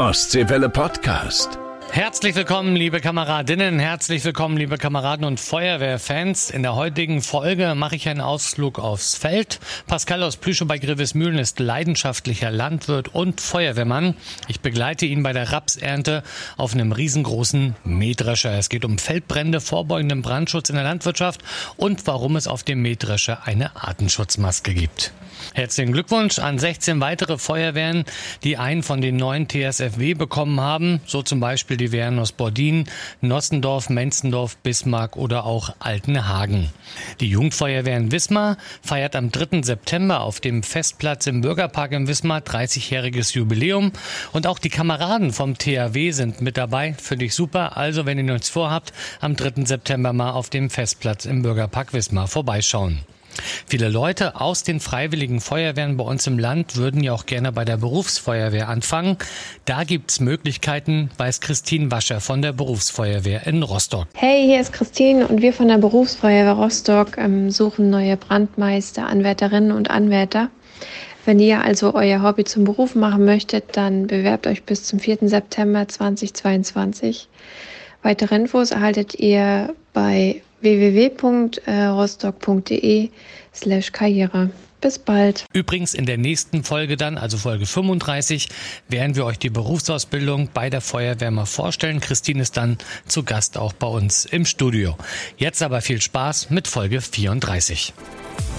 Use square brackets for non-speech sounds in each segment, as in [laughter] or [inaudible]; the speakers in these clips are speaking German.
Ostseewelle Podcast. Herzlich willkommen, liebe Kameradinnen, herzlich willkommen, liebe Kameraden und Feuerwehrfans. In der heutigen Folge mache ich einen Ausflug aufs Feld. Pascal aus Plüschow bei Grevesmühlen ist leidenschaftlicher Landwirt und Feuerwehrmann. Ich begleite ihn bei der Rapsernte auf einem riesengroßen Mähdrescher. Es geht um Feldbrände, vorbeugenden Brandschutz in der Landwirtschaft und warum es auf dem Mähdrescher eine Artenschutzmaske gibt. Herzlichen Glückwunsch an 16 weitere Feuerwehren, die einen von den neuen TSFW bekommen haben, so zum Beispiel die Wehren aus Bordin, Nossendorf, Menzendorf, Bismarck oder auch Altenhagen. Die Jugendfeuerwehr in Wismar feiert am 3. September auf dem Festplatz im Bürgerpark in Wismar 30-jähriges Jubiläum und auch die Kameraden vom THW sind mit dabei. Finde ich super. Also, wenn ihr nichts vorhabt, am 3. September mal auf dem Festplatz im Bürgerpark Wismar vorbeischauen. Viele Leute aus den freiwilligen Feuerwehren bei uns im Land würden ja auch gerne bei der Berufsfeuerwehr anfangen. Da gibt es Möglichkeiten, weiß Christine Wascher von der Berufsfeuerwehr in Rostock. Hey, hier ist Christine und wir von der Berufsfeuerwehr Rostock ähm, suchen neue Brandmeister, Anwärterinnen und Anwärter. Wenn ihr also euer Hobby zum Beruf machen möchtet, dann bewerbt euch bis zum 4. September 2022. Weitere Infos erhaltet ihr bei www.rostock.de slash karriere. Bis bald. Übrigens in der nächsten Folge dann, also Folge 35, werden wir euch die Berufsausbildung bei der Feuerwehr mal vorstellen. Christine ist dann zu Gast auch bei uns im Studio. Jetzt aber viel Spaß mit Folge 34.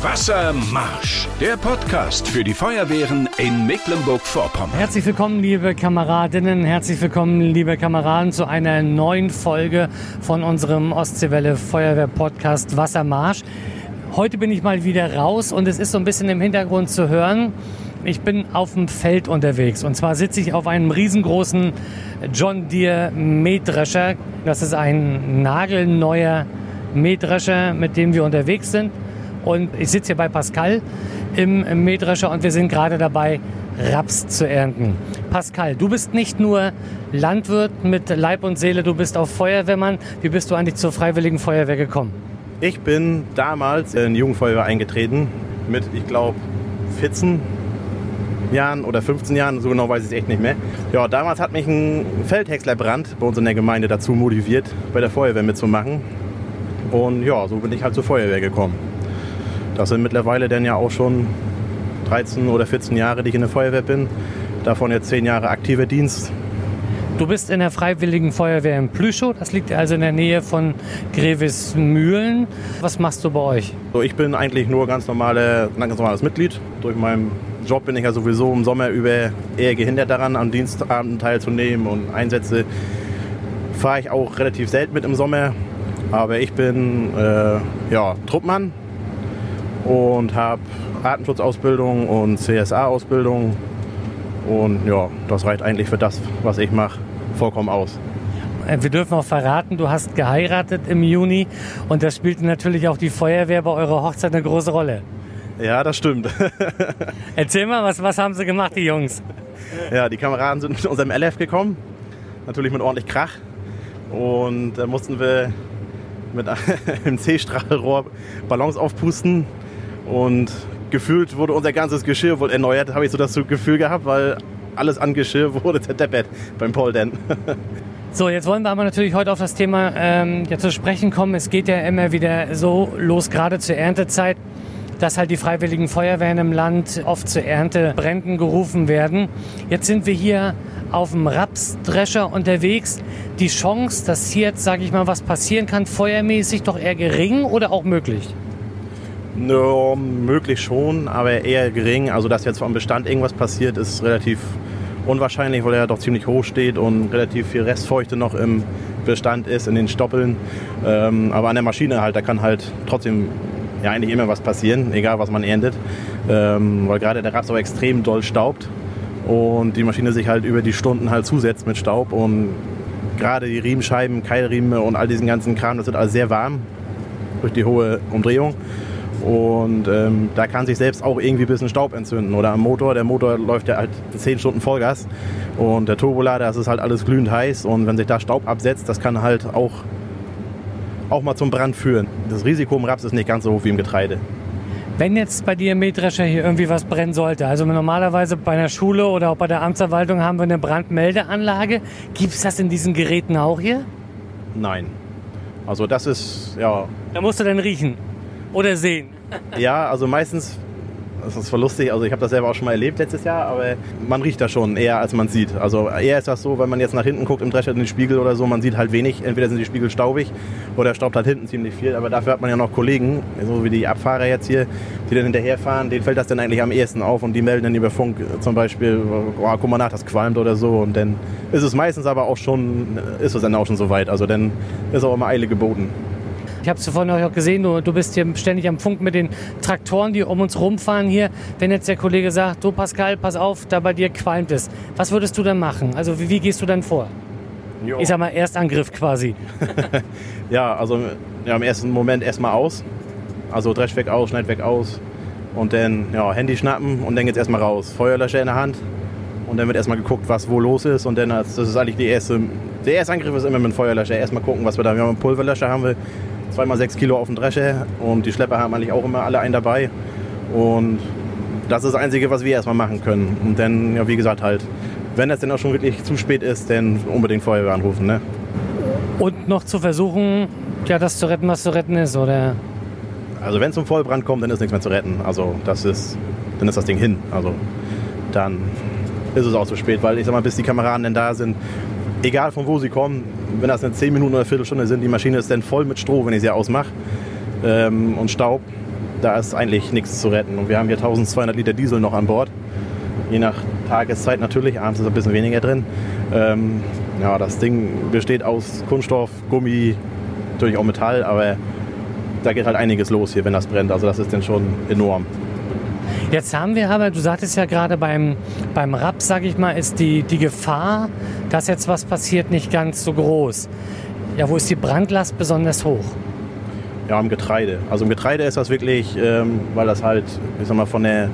Wassermarsch, der Podcast für die Feuerwehren in Mecklenburg-Vorpommern. Herzlich willkommen, liebe Kameradinnen, herzlich willkommen, liebe Kameraden, zu einer neuen Folge von unserem Ostseewelle Feuerwehr Podcast Wassermarsch. Heute bin ich mal wieder raus und es ist so ein bisschen im Hintergrund zu hören. Ich bin auf dem Feld unterwegs und zwar sitze ich auf einem riesengroßen John Deere Mähdrescher. Das ist ein nagelneuer Mähdrescher, mit dem wir unterwegs sind. Und ich sitze hier bei Pascal im Mähdrescher und wir sind gerade dabei, Raps zu ernten. Pascal, du bist nicht nur Landwirt mit Leib und Seele, du bist auch Feuerwehrmann. Wie bist du eigentlich zur Freiwilligen Feuerwehr gekommen? Ich bin damals in die Jugendfeuerwehr eingetreten mit, ich glaube, 14 Jahren oder 15 Jahren, so genau weiß ich es echt nicht mehr. Ja, damals hat mich ein Feldhäckslerbrand bei uns in der Gemeinde dazu motiviert, bei der Feuerwehr mitzumachen. Und ja, so bin ich halt zur Feuerwehr gekommen. Das sind mittlerweile dann ja auch schon 13 oder 14 Jahre, die ich in der Feuerwehr bin. Davon jetzt 10 Jahre aktiver Dienst. Du bist in der Freiwilligen Feuerwehr in Plüschow, das liegt also in der Nähe von Grevesmühlen. Was machst du bei euch? So, ich bin eigentlich nur ganz, normale, ganz normales Mitglied. Durch meinen Job bin ich ja sowieso im Sommer über eher gehindert daran, am Dienstabenden teilzunehmen und Einsätze fahre ich auch relativ selten mit im Sommer. Aber ich bin äh, ja, Truppmann und habe Artenschutzausbildung und CSA-Ausbildung. Und ja, das reicht eigentlich für das, was ich mache, vollkommen aus. Äh, wir dürfen auch verraten, du hast geheiratet im Juni und das spielte natürlich auch die Feuerwehr bei eurer Hochzeit eine große Rolle. Ja, das stimmt. [laughs] Erzähl mal, was, was haben sie gemacht, die Jungs? Ja, die Kameraden sind mit unserem LF gekommen, natürlich mit ordentlich Krach. Und da mussten wir mit [laughs] einem C-Strahlrohr Ballons aufpusten und gefühlt wurde unser ganzes Geschirr wohl erneuert, habe ich so das Gefühl gehabt, weil alles an Geschirr [laughs] wurde zerdeppert beim Polden. [laughs] So, jetzt wollen wir aber natürlich heute auf das Thema ähm, ja, zu sprechen kommen. Es geht ja immer wieder so los, gerade zur Erntezeit, dass halt die freiwilligen Feuerwehren im Land oft zu Erntebränden gerufen werden. Jetzt sind wir hier auf dem Rapsdrescher unterwegs. Die Chance, dass hier jetzt, sage ich mal, was passieren kann, feuermäßig doch eher gering oder auch möglich? No, möglich schon, aber eher gering. Also, dass jetzt vom Bestand irgendwas passiert, ist relativ unwahrscheinlich, weil er doch ziemlich hoch steht und relativ viel Restfeuchte noch im Bestand ist, in den Stoppeln. Ähm, aber an der Maschine halt, da kann halt trotzdem ja eigentlich immer was passieren, egal was man erntet. Ähm, weil gerade der Raps auch extrem doll staubt und die Maschine sich halt über die Stunden halt zusetzt mit Staub und gerade die Riemenscheiben, Keilriemen und all diesen ganzen Kram, das wird alles sehr warm durch die hohe Umdrehung. Und ähm, da kann sich selbst auch irgendwie ein bisschen Staub entzünden. Oder am Motor, der Motor läuft ja halt 10 Stunden Vollgas. Und der Turbolader, das ist halt alles glühend heiß. Und wenn sich da Staub absetzt, das kann halt auch, auch mal zum Brand führen. Das Risiko im Raps ist nicht ganz so hoch wie im Getreide. Wenn jetzt bei dir im Mähdrescher hier irgendwie was brennen sollte, also normalerweise bei einer Schule oder auch bei der Amtsverwaltung haben wir eine Brandmeldeanlage. Gibt es das in diesen Geräten auch hier? Nein. Also das ist, ja. Da musst du dann riechen oder sehen. Ja, also meistens das ist voll lustig. Also ich habe das selber auch schon mal erlebt letztes Jahr, aber man riecht da schon eher, als man sieht. Also eher ist das so, wenn man jetzt nach hinten guckt im Drescher in den Spiegel oder so, man sieht halt wenig. Entweder sind die Spiegel staubig oder staubt halt hinten ziemlich viel. Aber dafür hat man ja noch Kollegen, so wie die Abfahrer jetzt hier, die dann hinterherfahren. Denen fällt das dann eigentlich am ehesten auf und die melden dann über Funk zum Beispiel, oh, guck mal nach, das qualmt oder so. Und dann ist es meistens aber auch schon, ist es dann auch schon so weit. Also dann ist auch immer Eile geboten. Ich habe es vorhin auch gesehen, du, du bist hier ständig am Funk mit den Traktoren, die um uns rumfahren hier. Wenn jetzt der Kollege sagt, du Pascal, pass auf, da bei dir qualmt es. Was würdest du dann machen? Also wie, wie gehst du dann vor? Jo. Ich sag mal, Erstangriff quasi. [laughs] ja, also ja, im ersten Moment erstmal aus. Also Dresch weg aus, Schneid weg aus. Und dann ja, Handy schnappen und dann geht's erstmal raus. Feuerlöscher in der Hand. Und dann wird erstmal geguckt, was wo los ist. Und dann, das ist eigentlich die erste, der erste Angriff ist immer mit dem Feuerlöscher. Erstmal gucken, was wir da haben. Wir haben einen Pulverlöscher, haben wir zweimal sechs Kilo auf dem Drescher und die Schlepper haben eigentlich auch immer alle einen dabei. Und das ist das Einzige, was wir erstmal machen können. Und dann, ja, wie gesagt, halt, wenn es dann auch schon wirklich zu spät ist, dann unbedingt Feuerwehr anrufen. Ne? Und noch zu versuchen, ja, das zu retten, was zu retten ist, oder? Also wenn es zum Vollbrand kommt, dann ist nichts mehr zu retten. Also das ist, dann ist das Ding hin. Also dann ist es auch zu spät, weil ich sag mal, bis die Kameraden denn da sind, egal von wo sie kommen, wenn das eine 10 Minuten oder eine Viertelstunde sind, die Maschine ist dann voll mit Stroh, wenn ich sie ausmache ähm, und Staub. Da ist eigentlich nichts zu retten. Und wir haben hier 1200 Liter Diesel noch an Bord. Je nach Tageszeit natürlich, abends ist ein bisschen weniger drin. Ähm, ja, das Ding besteht aus Kunststoff, Gummi, natürlich auch Metall, aber da geht halt einiges los hier, wenn das brennt. Also das ist dann schon enorm. Jetzt haben wir aber, du sagtest ja gerade beim, beim Raps, sag ich mal, ist die, die Gefahr, dass jetzt was passiert, nicht ganz so groß. Ja, wo ist die Brandlast besonders hoch? Ja, im Getreide. Also im Getreide ist das wirklich, ähm, weil das halt, ich sag mal, von der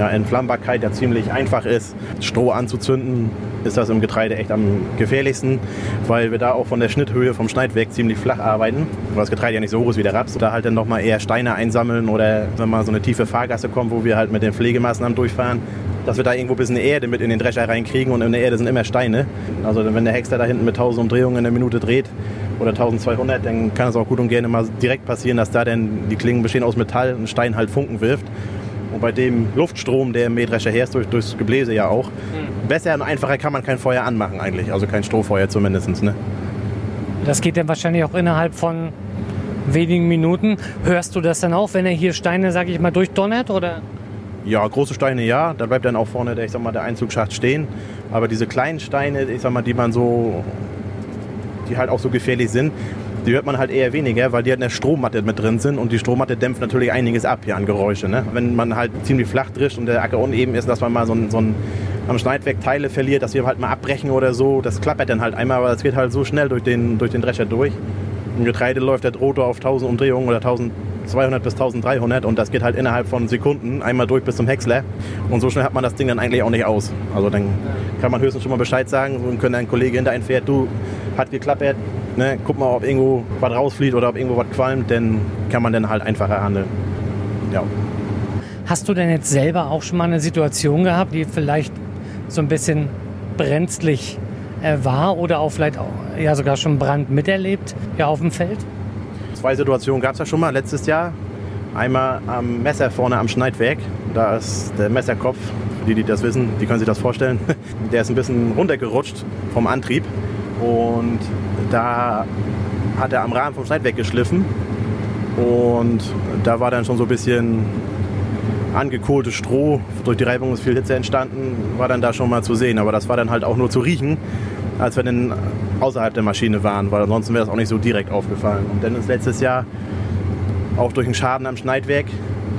ja, Entflammbarkeit ja ziemlich einfach ist, Stroh anzuzünden, ist das im Getreide echt am gefährlichsten, weil wir da auch von der Schnitthöhe vom Schneidwerk ziemlich flach arbeiten, weil das Getreide ja nicht so hoch ist wie der Raps. Da halt dann nochmal eher Steine einsammeln oder wenn mal so eine tiefe Fahrgasse kommt, wo wir halt mit den Pflegemaßnahmen durchfahren, dass wir da irgendwo ein bisschen Erde mit in den Drescher reinkriegen und in der Erde sind immer Steine. Also wenn der Hexer da hinten mit 1000 Umdrehungen in der Minute dreht oder 1200, dann kann es auch gut und gerne mal direkt passieren, dass da dann die Klingen bestehen aus Metall und Stein halt Funken wirft. Und bei dem Luftstrom, der im Mähdrescher herrscht, durch, durchs Gebläse ja auch, mhm. besser und einfacher kann man kein Feuer anmachen eigentlich. Also kein Strohfeuer zumindest. Ne? Das geht dann wahrscheinlich auch innerhalb von wenigen Minuten. Hörst du das dann auch, wenn er hier Steine, sag ich mal, durchdonnert? Oder? Ja, große Steine ja. Da bleibt dann auch vorne der, ich sag mal, der Einzugsschacht stehen. Aber diese kleinen Steine, ich sag mal, die man so, die halt auch so gefährlich sind, die hört man halt eher weniger, weil die halt in der Strommatte mit drin sind und die Strommatte dämpft natürlich einiges ab hier an Geräusche. Ne? Wenn man halt ziemlich flach drischt und der Acker uneben ist, dass man mal so ein, so ein am Schneidwerk Teile verliert, dass wir halt mal abbrechen oder so, das klappert dann halt einmal, aber das geht halt so schnell durch den, durch den Drescher durch. Im Getreide läuft der Rotor auf 1000 Umdrehungen oder 1200 bis 1300 und das geht halt innerhalb von Sekunden einmal durch bis zum Häcksler und so schnell hat man das Ding dann eigentlich auch nicht aus. Also dann kann man höchstens schon mal Bescheid sagen und können ein Kollege hinter einen fährt, du, hat geklappert, ne, guck mal, ob irgendwo was rausfliegt oder ob irgendwo was qualmt, dann kann man dann halt einfacher handeln. Ja. Hast du denn jetzt selber auch schon mal eine Situation gehabt, die vielleicht so ein bisschen brenzlig äh, war oder auch vielleicht auch, ja sogar schon Brand miterlebt, ja auf dem Feld? Zwei Situationen gab es ja schon mal letztes Jahr. Einmal am Messer vorne am Schneidwerk. Da ist der Messerkopf, die, die das wissen, die können sich das vorstellen. [laughs] Der ist ein bisschen runtergerutscht vom Antrieb. Und da hat er am Rahmen vom Schneidwerk geschliffen. Und da war dann schon so ein bisschen angekohltes Stroh. Durch die Reibung ist viel Hitze entstanden, war dann da schon mal zu sehen. Aber das war dann halt auch nur zu riechen, als wir dann außerhalb der Maschine waren, weil ansonsten wäre das auch nicht so direkt aufgefallen. Und dann ist letztes Jahr auch durch einen Schaden am Schneidwerk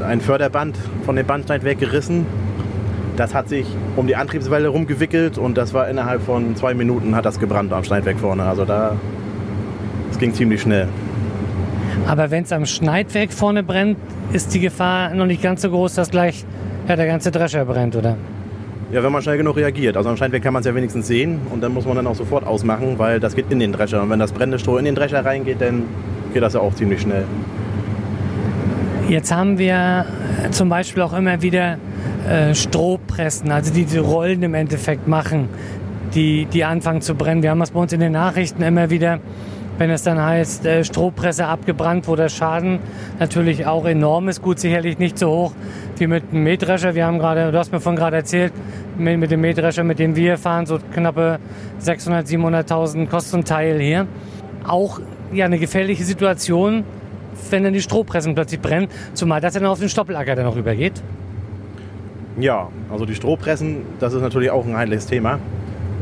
ein Förderband von dem Bandschneidwerk gerissen. Das hat sich um die Antriebswelle rumgewickelt und das war innerhalb von zwei Minuten hat das gebrannt am Schneidwerk vorne. Also da, es ging ziemlich schnell. Aber wenn es am Schneidwerk vorne brennt, ist die Gefahr noch nicht ganz so groß, dass gleich ja, der ganze Drescher brennt, oder? Ja, wenn man schnell genug reagiert. Also am Schneidwerk kann man es ja wenigstens sehen und dann muss man dann auch sofort ausmachen, weil das geht in den Drescher. Und wenn das brennende Stroh in den Drescher reingeht, dann geht das ja auch ziemlich schnell. Jetzt haben wir zum Beispiel auch immer wieder äh, Strohpressen, also die die Rollen im Endeffekt machen, die, die anfangen zu brennen. Wir haben das bei uns in den Nachrichten immer wieder, wenn es dann heißt, äh, Strohpresse abgebrannt, wo der Schaden natürlich auch enorm ist. Gut, sicherlich nicht so hoch wie mit einem Mähdrescher. Wir haben gerade, du hast mir von gerade erzählt, mit, mit dem Mähdrescher, mit dem wir fahren, so knappe 600, 700.000 kostet ein Teil hier. Auch ja, eine gefährliche Situation, wenn dann die Strohpressen plötzlich brennen, zumal das dann auf den Stoppelacker dann noch übergeht. Ja, also die Strohpressen, das ist natürlich auch ein heikles Thema,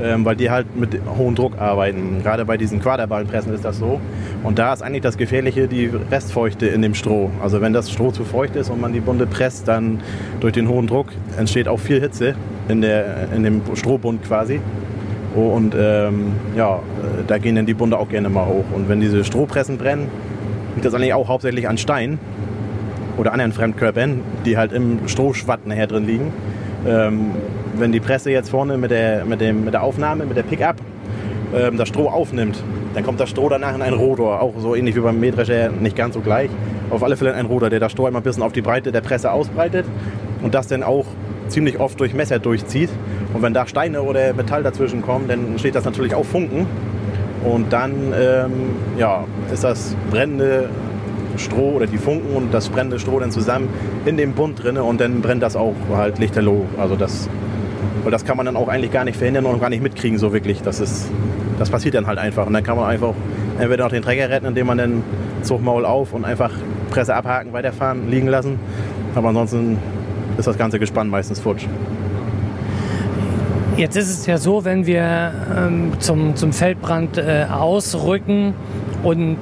ähm, weil die halt mit hohem Druck arbeiten. Gerade bei diesen Quaderballenpressen ist das so. Und da ist eigentlich das Gefährliche die Restfeuchte in dem Stroh. Also wenn das Stroh zu feucht ist und man die Bunde presst, dann durch den hohen Druck entsteht auch viel Hitze in, der, in dem Strohbund quasi. Und ähm, ja, äh, da gehen dann die Bunde auch gerne mal hoch. Und wenn diese Strohpressen brennen, liegt das eigentlich auch hauptsächlich an Stein oder anderen Fremdkörpern, die halt im Strohschwatt nachher drin liegen. Ähm, wenn die Presse jetzt vorne mit der, mit dem, mit der Aufnahme, mit der Pickup ähm, das Stroh aufnimmt, dann kommt das Stroh danach in einen Rotor, auch so ähnlich wie beim Mähdrescher, nicht ganz so gleich. Auf alle Fälle ein Rotor, der das Stroh immer ein bisschen auf die Breite der Presse ausbreitet und das dann auch ziemlich oft durch Messer durchzieht. Und wenn da Steine oder Metall dazwischen kommen, dann steht das natürlich auch Funken. Und dann ähm, ja, ist das brennende Stroh oder die Funken und das brennende Stroh dann zusammen in dem Bund drin und dann brennt das auch halt lichterloh. Also das, weil das kann man dann auch eigentlich gar nicht verhindern und gar nicht mitkriegen so wirklich. Das, ist, das passiert dann halt einfach. Und dann kann man einfach entweder noch den Träger retten, indem man dann Zugmaul auf und einfach Presse abhaken, weiterfahren, liegen lassen. Aber ansonsten ist das ganze Gespann meistens futsch. Jetzt ist es ja so, wenn wir ähm, zum, zum Feldbrand äh, ausrücken und,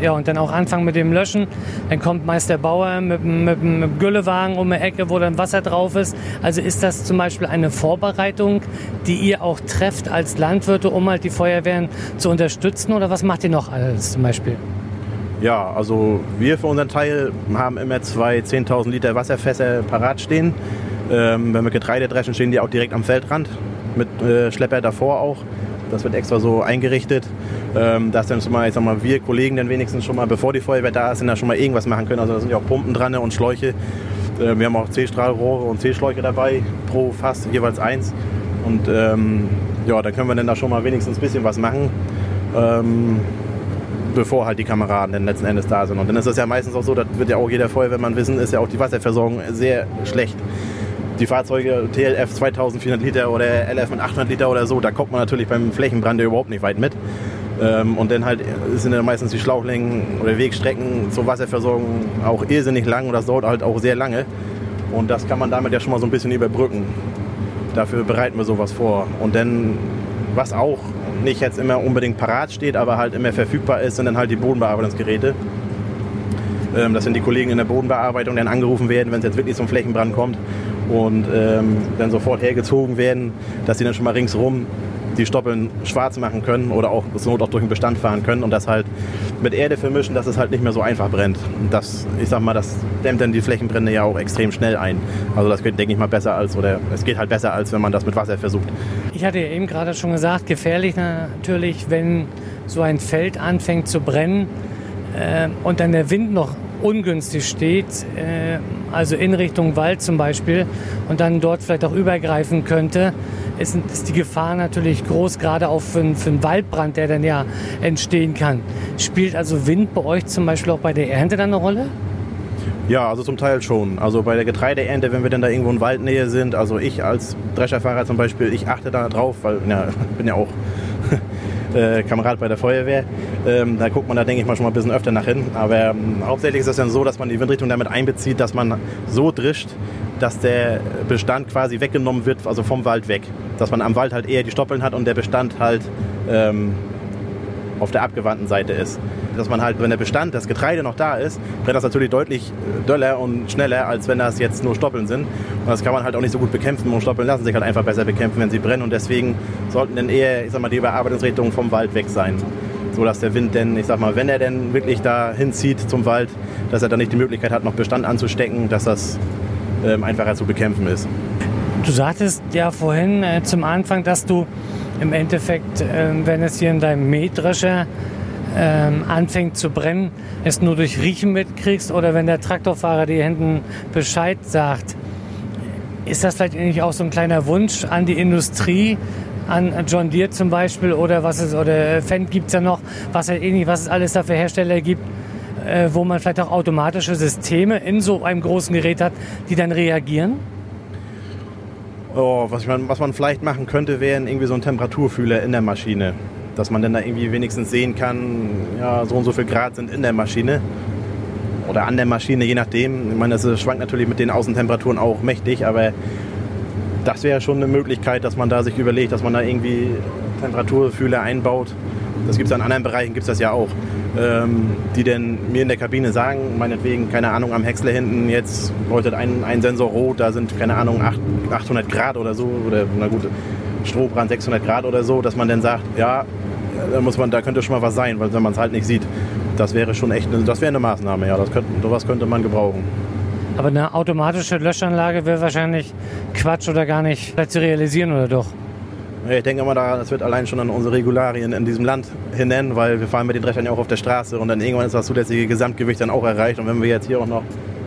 ja, und dann auch anfangen mit dem Löschen, dann kommt meist der Bauer mit, mit, mit dem Güllewagen um eine Ecke, wo dann Wasser drauf ist. Also ist das zum Beispiel eine Vorbereitung, die ihr auch trefft als Landwirte, um halt die Feuerwehren zu unterstützen? Oder was macht ihr noch alles zum Beispiel? Ja, also wir für unseren Teil haben immer zwei 10.000 Liter Wasserfässer parat stehen. Ähm, wenn wir Getreide dreschen, stehen die auch direkt am Feldrand mit äh, Schlepper davor auch. Das wird extra so eingerichtet, ähm, dass dann schon mal, ich sag mal, wir Kollegen dann wenigstens schon mal, bevor die Feuerwehr da ist, dann schon mal irgendwas machen können. Also da sind ja auch Pumpen dran und Schläuche. Äh, wir haben auch C-Strahlrohre und C-Schläuche dabei, pro Fass jeweils eins. Und ähm, ja, dann können wir dann da schon mal wenigstens ein bisschen was machen. Ähm, bevor halt die Kameraden dann letzten Endes da sind. Und dann ist es ja meistens auch so, das wird ja auch jeder Feuerwehrmann wissen, ist ja auch die Wasserversorgung sehr schlecht die Fahrzeuge TLF 2400 Liter oder LF mit 800 Liter oder so, da kommt man natürlich beim Flächenbrand überhaupt nicht weit mit. Ähm, und dann halt sind ja meistens die Schlauchlängen oder Wegstrecken zur Wasserversorgung auch irrsinnig lang und das dauert halt auch sehr lange. Und das kann man damit ja schon mal so ein bisschen überbrücken. Dafür bereiten wir sowas vor. Und dann, was auch nicht jetzt immer unbedingt parat steht, aber halt immer verfügbar ist, sind dann halt die Bodenbearbeitungsgeräte. Ähm, das sind die Kollegen in der Bodenbearbeitung, die dann angerufen werden, wenn es jetzt wirklich zum Flächenbrand kommt und ähm, dann sofort hergezogen werden, dass sie dann schon mal ringsrum die Stoppeln schwarz machen können oder auch zur Not auch durch den Bestand fahren können und das halt mit Erde vermischen, dass es halt nicht mehr so einfach brennt. Und das, ich sag mal, das dämmt dann die Flächenbrände ja auch extrem schnell ein. Also das geht, denke ich mal, besser als, oder es geht halt besser, als wenn man das mit Wasser versucht. Ich hatte ja eben gerade schon gesagt, gefährlich natürlich, wenn so ein Feld anfängt zu brennen äh, und dann der Wind noch ungünstig steht, äh, also in Richtung Wald zum Beispiel, und dann dort vielleicht auch übergreifen könnte, ist, die Gefahr natürlich groß, gerade auch für, für einen Waldbrand, der dann ja entstehen kann. Spielt also Wind bei euch zum Beispiel auch bei der Ernte dann eine Rolle? Ja, also zum Teil schon. Also bei der Getreideernte, wenn wir dann da irgendwo in Waldnähe sind, also ich als Drescherfahrer zum Beispiel, ich achte da drauf, weil ja, ich [laughs] bin ja auch äh, Kamerad bei der Feuerwehr. Ähm, da guckt man da, denke ich mal, schon mal ein bisschen öfter nach hin. Aber ähm, hauptsächlich ist es dann so, dass man die Windrichtung damit einbezieht, dass man so drischt, dass der Bestand quasi weggenommen wird, also vom Wald weg. Dass man am Wald halt eher die Stoppeln hat und der Bestand halt ähm, auf der abgewandten Seite ist. Dass man halt, wenn der Bestand, das Getreide noch da ist, brennt das natürlich deutlich äh, döller und schneller, als wenn das jetzt nur Stoppeln sind. Und das kann man halt auch nicht so gut bekämpfen. Und Stoppeln lassen sich halt einfach besser bekämpfen, wenn sie brennen. Und deswegen sollten dann eher, ich sag mal, die Bearbeitungsrichtungen vom Wald weg sein. So dass der Wind denn, ich sag mal, wenn er denn wirklich da hinzieht zum Wald, dass er dann nicht die Möglichkeit hat, noch Bestand anzustecken, dass das ähm, einfacher zu bekämpfen ist. Du sagtest ja vorhin äh, zum Anfang, dass du im Endeffekt, äh, wenn es hier in deinem Mähdrescher ähm, anfängt zu brennen, es nur durch Riechen mitkriegst oder wenn der Traktorfahrer dir hinten Bescheid sagt. Ist das vielleicht eigentlich auch so ein kleiner Wunsch an die Industrie, an John Deere zum Beispiel oder was es oder Fendt gibt es ja noch, was halt ähnlich, was es alles da für Hersteller gibt, äh, wo man vielleicht auch automatische Systeme in so einem großen Gerät hat, die dann reagieren? Oh, was, man, was man vielleicht machen könnte, wäre irgendwie so ein Temperaturfühler in der Maschine. Dass man dann da irgendwie wenigstens sehen kann, ja, so und so viel Grad sind in der Maschine. Oder an der Maschine, je nachdem. Ich meine, das schwankt natürlich mit den Außentemperaturen auch mächtig, aber das wäre schon eine Möglichkeit, dass man da sich überlegt, dass man da irgendwie Temperaturfühler einbaut. Das gibt es in anderen Bereichen, gibt es das ja auch. Ähm, die denn mir in der Kabine sagen, meinetwegen, keine Ahnung, am Häcksler hinten jetzt leuchtet ein, ein Sensor rot, da sind, keine Ahnung, 800 Grad oder so, oder na gut, Strohbrand 600 Grad oder so, dass man dann sagt, ja, da muss man, da könnte schon mal was sein, weil wenn man es halt nicht sieht, das wäre schon echt, eine, das wäre eine Maßnahme, ja, das könnte, sowas könnte man gebrauchen. Aber eine automatische Löschanlage wäre wahrscheinlich Quatsch oder gar nicht zu realisieren, oder doch? Ich denke mal, das wird allein schon an unsere Regularien in diesem Land hinein, weil wir fahren mit den Dreschern ja auch auf der Straße und dann irgendwann ist das zulässige Gesamtgewicht dann auch erreicht. Und wenn wir jetzt hier auch noch,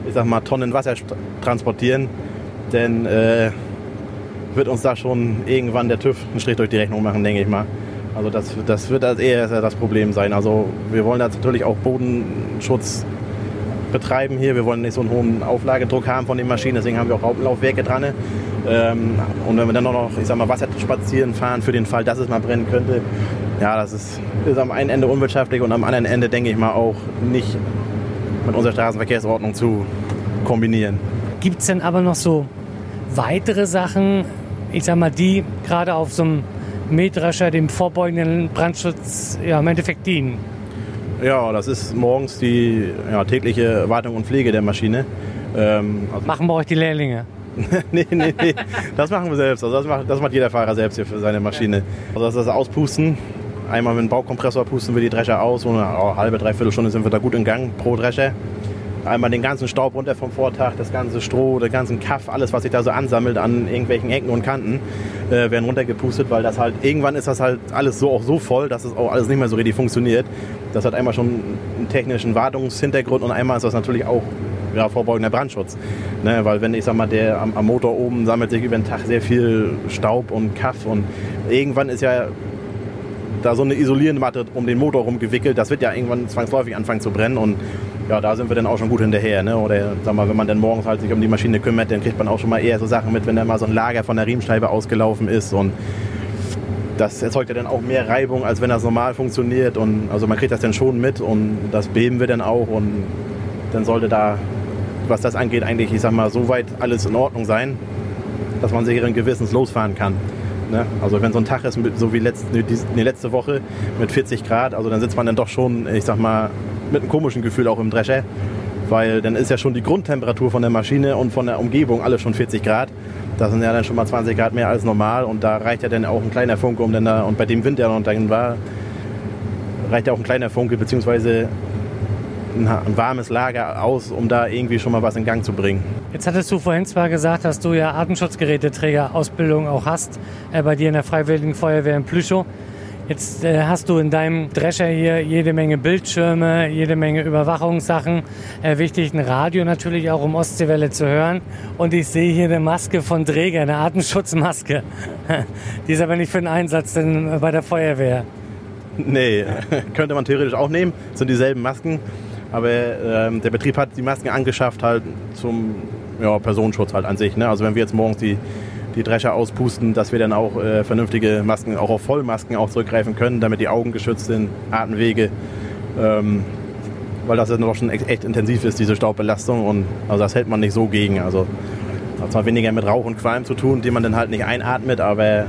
ich sag mal, Tonnen Wasser transportieren, dann äh, wird uns da schon irgendwann der TÜV einen Strich durch die Rechnung machen, denke ich mal. Also das, das wird als eher das Problem sein. Also wir wollen da natürlich auch Bodenschutz betreiben hier. Wir wollen nicht so einen hohen Auflagedruck haben von den Maschinen, deswegen haben wir auch Hauptlaufwerke dran. Ähm, und wenn wir dann noch, ich sag mal, Wasser spazieren fahren für den Fall, dass es mal brennen könnte, ja, das ist, ist am einen Ende unwirtschaftlich und am anderen Ende, denke ich mal, auch nicht mit unserer Straßenverkehrsordnung zu kombinieren. Gibt es denn aber noch so weitere Sachen, ich sag mal, die gerade auf so einem Mähdrescher dem vorbeugenden Brandschutz ja, im Endeffekt dienen? Ja, das ist morgens die ja, tägliche Wartung und Pflege der Maschine. Ähm, also Machen bei euch die Lehrlinge? [laughs] nee, nee, nee. Das machen wir selbst. Also das, macht, das macht jeder Fahrer selbst hier für seine Maschine. Also das ist das Auspusten. Einmal mit dem Baukompressor pusten wir die Drescher aus. Und eine halbe, dreiviertel Stunde sind wir da gut in Gang pro Drescher. Einmal den ganzen Staub runter vom Vortag, das ganze Stroh, den ganzen Kaff, alles, was sich da so ansammelt an irgendwelchen Ecken und Kanten, äh, werden runtergepustet, weil das halt, irgendwann ist das halt alles so auch so voll, dass es auch alles nicht mehr so richtig funktioniert. Das hat einmal schon einen technischen Wartungshintergrund und einmal ist das natürlich auch ja, vorbeugender Brandschutz. Ne, weil wenn ich sag mal, der am, am, Motor oben sammelt sich über den Tag sehr viel Staub und Kaff und irgendwann ist ja da so eine isolierende Matte um den Motor rumgewickelt, das wird ja irgendwann zwangsläufig anfangen zu brennen und ja, da sind wir dann auch schon gut hinterher. Ne? Oder sag mal, wenn man dann morgens halt sich um die Maschine kümmert, dann kriegt man auch schon mal eher so Sachen mit, wenn da mal so ein Lager von der Riemenscheibe ausgelaufen ist und das erzeugt ja dann auch mehr Reibung, als wenn das normal funktioniert. Und also man kriegt das dann schon mit und das beben wir dann auch und dann sollte da was das angeht, eigentlich, ich sag mal, so weit alles in Ordnung sein, dass man sicheren Gewissens losfahren kann. Ne? Also wenn so ein Tag ist, so wie letzte, die letzte Woche mit 40 Grad, also dann sitzt man dann doch schon, ich sag mal, mit einem komischen Gefühl auch im Drescher, weil dann ist ja schon die Grundtemperatur von der Maschine und von der Umgebung alles schon 40 Grad. Das sind ja dann schon mal 20 Grad mehr als normal und da reicht ja dann auch ein kleiner Funke, um dann da, und bei dem Wind, der noch dann war, reicht ja auch ein kleiner Funke, beziehungsweise ein, warmes Lager aus, um da irgendwie schon mal was in Gang zu bringen. Jetzt hattest du vorhin zwar gesagt, dass du ja Atemschutzgeräteträger-Ausbildung auch hast, äh, bei dir in der Freiwilligen Feuerwehr in Plüschow. Jetzt äh, hast du in deinem Drescher hier jede Menge Bildschirme, jede Menge Überwachungssachen. Äh, wichtig, ein Radio natürlich auch, um Ostseewelle zu hören. Und ich sehe hier eine Maske von Träger, eine Atemschutzmaske. [laughs] Die ist aber nicht für den Einsatz denn bei der Feuerwehr. Nee, [laughs] könnte man theoretisch auch nehmen. Das sind dieselben Masken. Aber ähm, der Betrieb hat die Masken angeschafft halt zum ja, Personenschutz halt an sich. Ne? Also wenn wir jetzt morgens die, die Drescher auspusten, dass wir dann auch äh, vernünftige Masken, auch auf Vollmasken auch zurückgreifen können, damit die Augen geschützt sind, Atemwege. Ähm, weil das ja noch schon echt, intensiv ist, diese Staubbelastung. Und also das hält man nicht so gegen. Also hat zwar weniger mit Rauch und Qualm zu tun, den man dann halt nicht einatmet, aber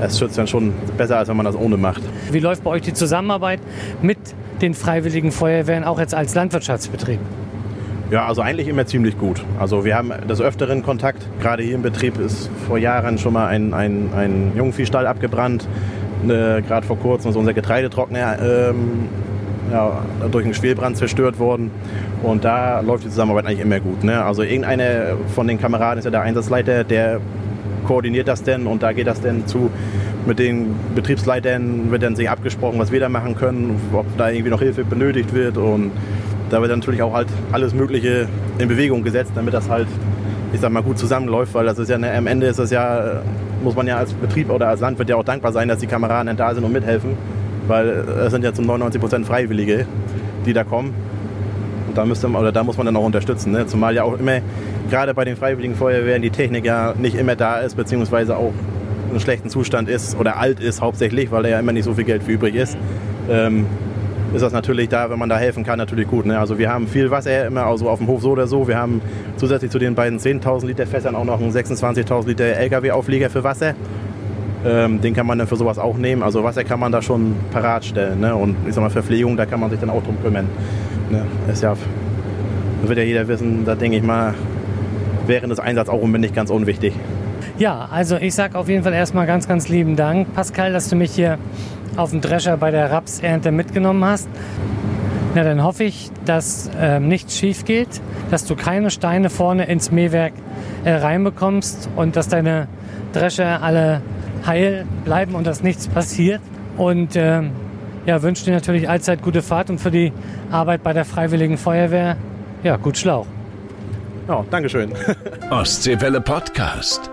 es schützt dann schon besser, als wenn man das ohne macht. Wie läuft bei euch die Zusammenarbeit mit den Freiwilligen Feuerwehren auch jetzt als Landwirtschaftsbetrieb? Ja, also eigentlich immer ziemlich gut. Also wir haben des Öfteren Kontakt. Gerade hier im Betrieb ist vor Jahren schon mal ein, ein, ein Jungviehstall abgebrannt. Äh, Gerade vor kurzem ist unser Getreidetrockner ähm, ja, durch einen Schwelbrand zerstört worden. Und da läuft die Zusammenarbeit eigentlich immer gut. Ne? Also irgendeiner von den Kameraden ist ja der Einsatzleiter, der koordiniert das denn und da geht das denn zu mit den Betriebsleitern wird dann sich abgesprochen, was wir da machen können, ob da irgendwie noch Hilfe benötigt wird und da wird natürlich auch halt alles Mögliche in Bewegung gesetzt, damit das halt, ich sag mal, gut zusammenläuft, weil das ist ja, am Ende ist das ja, muss man ja als Betrieb oder als Landwirt ja auch dankbar sein, dass die Kameraden dann da sind und mithelfen, weil es sind ja zum 99 Prozent Freiwillige, die da kommen. Da, müsste oder da muss man dann auch unterstützen, ne? zumal ja auch immer, gerade bei den Freiwilligen Feuerwehren, die Technik ja nicht immer da ist, beziehungsweise auch in schlechten Zustand ist oder alt ist hauptsächlich, weil da ja immer nicht so viel Geld für übrig ist, ähm, ist das natürlich da, wenn man da helfen kann, natürlich gut. Ne? Also wir haben viel Wasser immer also auf dem Hof so oder so. Wir haben zusätzlich zu den beiden 10.000 Liter Fässern auch noch einen 26.000 Liter LKW-Auflieger für Wasser. Ähm, den kann man dann für sowas auch nehmen. Also Wasser kann man da schon parat stellen. Ne? Und ich sag mal, Verpflegung, da kann man sich dann auch drum kümmern. Ne? Ist ja, wird ja jeder wissen, da denke ich mal, während des Einsatzes auch nicht ganz unwichtig. Ja, also ich sage auf jeden Fall erstmal ganz, ganz lieben Dank, Pascal, dass du mich hier auf dem Drescher bei der Rapsernte mitgenommen hast. Na, dann hoffe ich, dass äh, nichts schief geht, dass du keine Steine vorne ins Mähwerk äh, reinbekommst und dass deine Drescher alle heil bleiben und dass nichts passiert. Und äh, ja, wünsche dir natürlich allzeit gute Fahrt und für die Arbeit bei der Freiwilligen Feuerwehr, ja, gut Schlauch. Ja, Dankeschön. Ostseewelle Podcast.